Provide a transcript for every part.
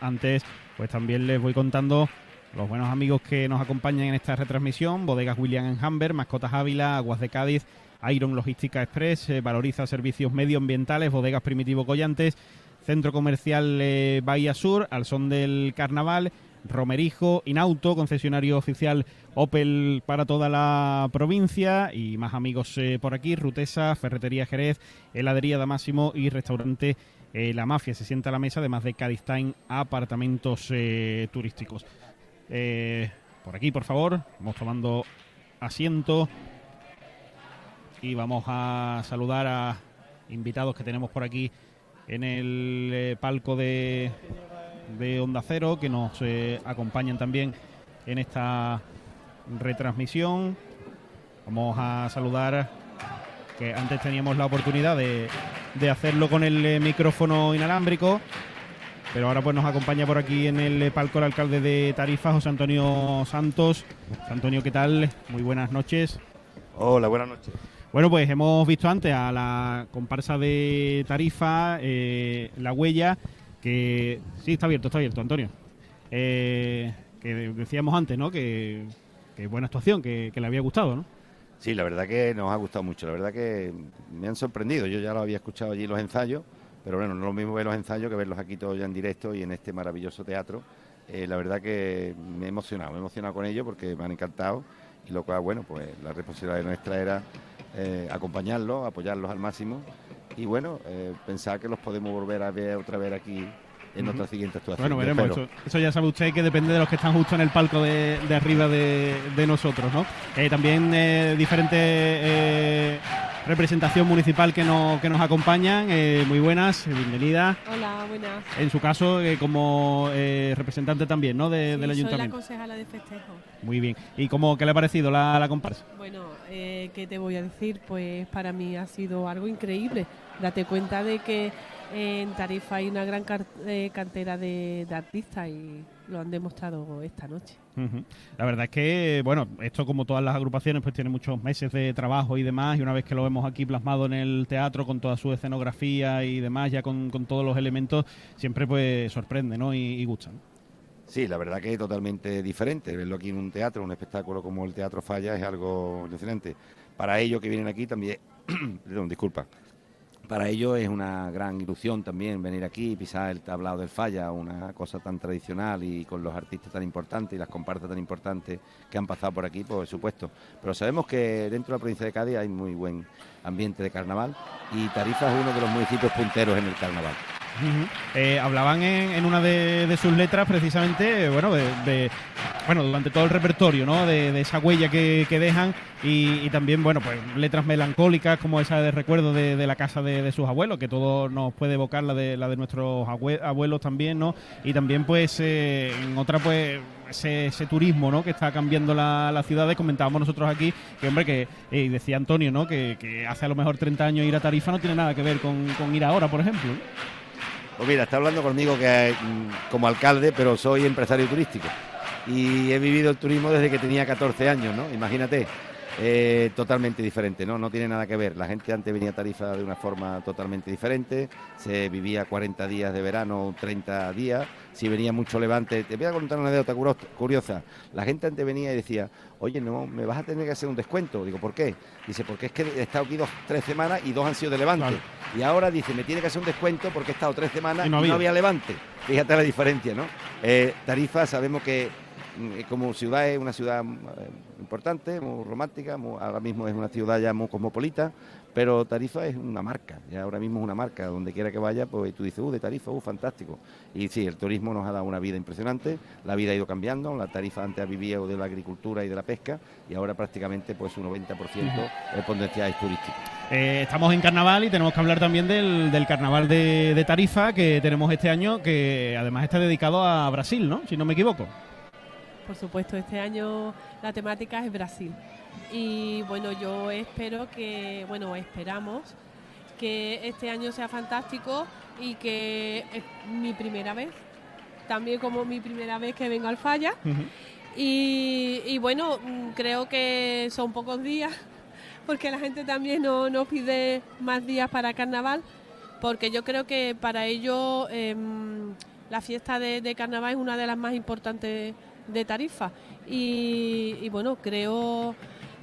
Antes, pues también les voy contando los buenos amigos que nos acompañan en esta retransmisión, Bodegas William Hamber, Mascotas Ávila, Aguas de Cádiz, Iron Logística Express, eh, Valoriza Servicios Medioambientales, Bodegas Primitivo Collantes, Centro Comercial eh, Bahía Sur, al son del Carnaval, Romerijo, Inauto, concesionario oficial Opel para toda la provincia y más amigos eh, por aquí, Rutesa, Ferretería Jerez, Heladería Damásimo y Restaurante La Mafia. Se sienta a la mesa, además de Cádiz Time, apartamentos turísticos. por aquí, por favor, vamos tomando asiento y vamos a saludar a invitados que tenemos por aquí en el eh, palco de, de, Onda Cero que nos eh, acompañan también en esta retransmisión. Vamos a saludar que antes teníamos la oportunidad de, de hacerlo con el eh, micrófono inalámbrico, pero ahora pues nos acompaña por aquí en el palco el alcalde de Tarifa, José Antonio Santos. Antonio, ¿qué tal? Muy buenas noches. Hola, buenas noches. Bueno, pues hemos visto antes a la comparsa de Tarifa, eh, La Huella, que sí, está abierto, está abierto, Antonio. Eh, que decíamos antes, ¿no? Que, buena actuación, que, le había gustado, ¿no? Sí, la verdad que nos ha gustado mucho, la verdad que me han sorprendido. Yo ya lo había escuchado allí los ensayos, pero bueno, no es lo mismo ver los ensayos que verlos aquí todos ya en directo y en este maravilloso teatro. Eh, la verdad que me he emocionado, me he emocionado con ellos porque me han encantado y lo cual, bueno, pues la responsabilidad nuestra era eh, acompañarlos, apoyarlos al máximo y bueno, eh, pensar que los podemos volver a ver otra vez aquí en otra siguiente actuación. Bueno, veremos. Eso, ya sabe usted que depende de los que están justo en el palco de, arriba de, nosotros, ¿no? Eh, también diferentes representación municipal que, no, que nos acompañan. Eh, muy buenas, bienvenida. Hola, buenas. En su caso, eh, como eh, representante también, ¿no? De, del ayuntamiento. Soy la concejala de festejo. Muy bien. ¿Y cómo, qué le ha parecido la, la comparsa? Bueno, ¿qué te voy a decir? Pues para mí ha sido algo increíble. Date cuenta de que en Tarifa hay una gran cantera de artistas y lo han demostrado esta noche. La verdad es que, bueno, esto como todas las agrupaciones, pues tiene muchos meses de trabajo y demás, y una vez que lo vemos aquí plasmado en el teatro con toda su escenografía y demás, ya con, todos los elementos, siempre pues sorprende, ¿no? Y, gusta. Sí, la verdad que es totalmente diferente. Verlo aquí en un teatro, un espectáculo como el Teatro Falla, es algo excelente. Para ellos que vienen aquí también, perdón, disculpa, para ellos es una gran ilusión también venir aquí y pisar el tablado del falla, una cosa tan tradicional y con los artistas tan importantes y las compartas tan importantes que han pasado por aquí, por supuesto. Pero sabemos que dentro de la provincia de Cádiz hay muy buen ambiente de carnaval y Tarifa es uno de los municipios punteros en el carnaval. Eh, hablaban en, una de, sus letras precisamente, bueno, de, bueno, durante todo el repertorio, ¿no? De, esa huella que, dejan y, también, bueno, pues letras melancólicas como esa de recuerdo de, la casa de, sus abuelos, que todo nos puede evocar la de la de nuestros abuelos también, ¿no? Y también, pues, eh, en otra, pues, ese, turismo, ¿no? Que está cambiando la, la ciudad. Comentábamos nosotros aquí que, hombre, que eh, decía Antonio, ¿no? Que, hace a lo mejor 30 años ir a Tarifa no tiene nada que ver con ir ahora, por ejemplo. Pues mira, está hablando conmigo que mm, como alcalde, pero soy empresario turístico. Y he vivido el turismo desde que tenía 14 años, ¿no? Imagínate, eh, totalmente diferente, ¿no? No tiene nada que ver. La gente antes venía a Tarifa de una forma totalmente diferente. Se vivía 40 días de verano, 30 días. Si venía mucho levante, te voy a contar una anécdota curiosa. La gente antes venía y decía, oye, no, me vas a tener que hacer un descuento. Digo, ¿por qué? Dice, porque es que he estado aquí dos, tres semanas y dos han sido de levante. Y ahora dice, me tiene que hacer un descuento porque he estado tres semanas y no, había. levante. Fíjate la diferencia, ¿no? Eh, Tarifa, sabemos que como ciudad es una ciudad eh, importante, muy romántica, ahora mismo es una ciudad ya muy cosmopolita, pero Tarifa es una marca, ya ahora mismo es una marca, donde quiera que vaya, pues tú dices, uh, de Tarifa, uh, fantástico. Y sí, el turismo nos ha dado una vida impresionante, la vida ha ido cambiando, la Tarifa antes ha vivido de la agricultura y de la pesca, y ahora prácticamente pues un 90% el potencial es turístico. Eh, estamos en carnaval y tenemos que hablar también del, carnaval de, de Tarifa que tenemos este año, que además está dedicado a Brasil, ¿no? Si no me equivoco. Por supuesto, este año la temática es Brasil. Y bueno, yo espero que, bueno, esperamos que este año sea fantástico y que es mi primera vez, también como mi primera vez que vengo al Falla. y, bueno, creo que son pocos días, porque la gente también nos no pide más días para carnaval, porque yo creo que para ello em, la fiesta de, carnaval es una de las más importantes de Tarifa. y bueno, creo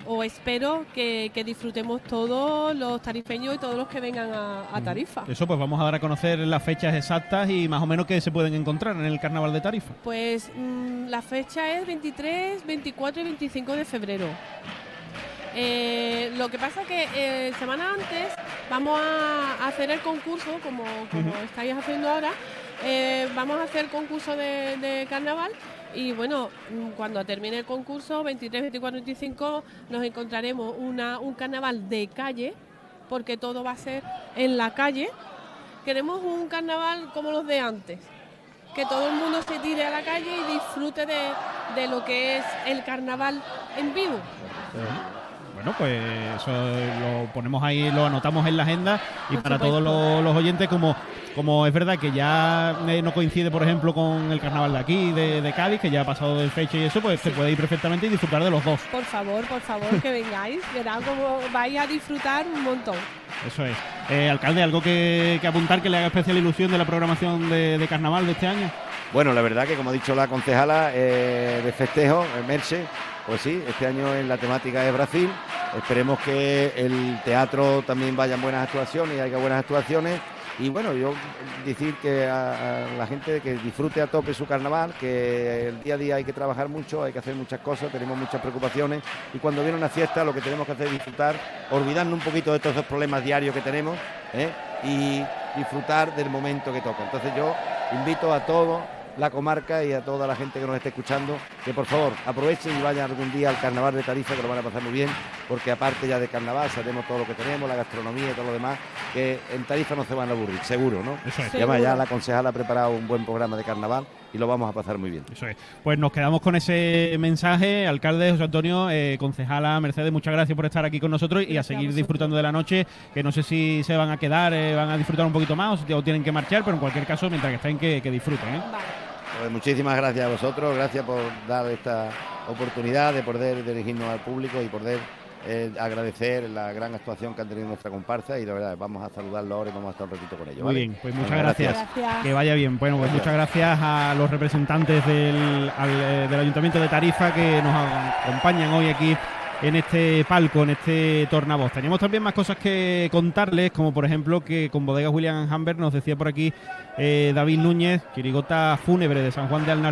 o espero que, disfrutemos todos los tarifeños y todos los que vengan a, Tarifa. Eso, pues vamos a dar a conocer las fechas exactas y más o menos qué se pueden encontrar en el Carnaval de Tarifa. Pues mm, la fecha es 23, 24 y 25 de febrero. Eh, lo que pasa que eh, semana antes vamos a hacer el concurso, como, estáis haciendo ahora, eh, vamos a hacer el concurso de carnaval y bueno, cuando termine el concurso, 23, 24, 25, nos encontraremos una, un carnaval de calle, porque todo va a ser en la calle. Queremos un carnaval como los de antes, que todo el mundo se tire a la calle y disfrute de, de lo que es el carnaval en vivo. Bueno, pues eso lo ponemos ahí, lo anotamos en la agenda y para todos los, oyentes, como, como es verdad que ya eh, no coincide, por ejemplo, con el carnaval de aquí, de, Cádiz, que ya ha pasado de fecha y eso, pues se puede ir perfectamente y disfrutar de los dos. Por favor, por favor, que vengáis, verán cómo vais a disfrutar un montón. Eso es. Eh, alcalde, ¿algo que, apuntar que le haga especial ilusión de la programación de, carnaval de este año? Bueno, la verdad que como ha dicho la concejala eh, de festejo, Merche, pues sí, este año en la temática de Brasil. Esperemos que el teatro también vayan buenas actuaciones y haya buenas actuaciones. Y bueno, yo decir que a, la gente que disfrute a tope su carnaval, que el día a día hay que trabajar mucho, hay que hacer muchas cosas, tenemos muchas preocupaciones y cuando viene una fiesta lo que tenemos que hacer es disfrutar, olvidarnos un poquito de todos esos problemas diarios que tenemos ¿eh? y disfrutar del momento que toca. Entonces yo invito a todos la comarca y a toda la gente que nos esté escuchando que por favor aprovechen y vayan algún día al carnaval de Tarifa que lo van a pasar muy bien porque aparte ya de carnaval sabemos todo lo que tenemos, la gastronomía y todo lo demás, que en Tarifa no se van a aburrir, seguro, ¿no? Eso es. Además ya la concejala ha preparado un buen programa de carnaval y lo vamos a pasar muy bien. Eso es. Pues nos quedamos con ese mensaje, alcalde José Antonio, eh, concejala Mercedes, muchas gracias por estar aquí con nosotros y a seguir disfrutando de la noche, que no sé si se van a quedar, eh, van a disfrutar un poquito más o, tienen que marchar, pero en cualquier caso, mientras que estén, que, que disfruten. ¿eh? Pues muchísimas gracias a vosotros, gracias por dar esta oportunidad de poder dirigirnos al público y poder eh, agradecer la gran actuación que han tenido nuestra comparsa y de verdad vamos a saludarlo ahora y vamos a estar un ratito con ellos. Muy bien, pues muchas gracias. Que vaya bien. Bueno, pues muchas gracias a los representantes del, eh, del Ayuntamiento de Tarifa que nos acompañan hoy aquí en este palco, en este tornavoz. Teníamos también más cosas que contarles, como por ejemplo que con Bodegas William Hamber nos decía por aquí eh, David Núñez, Quirigota Fúnebre de San Juan de Alnalfo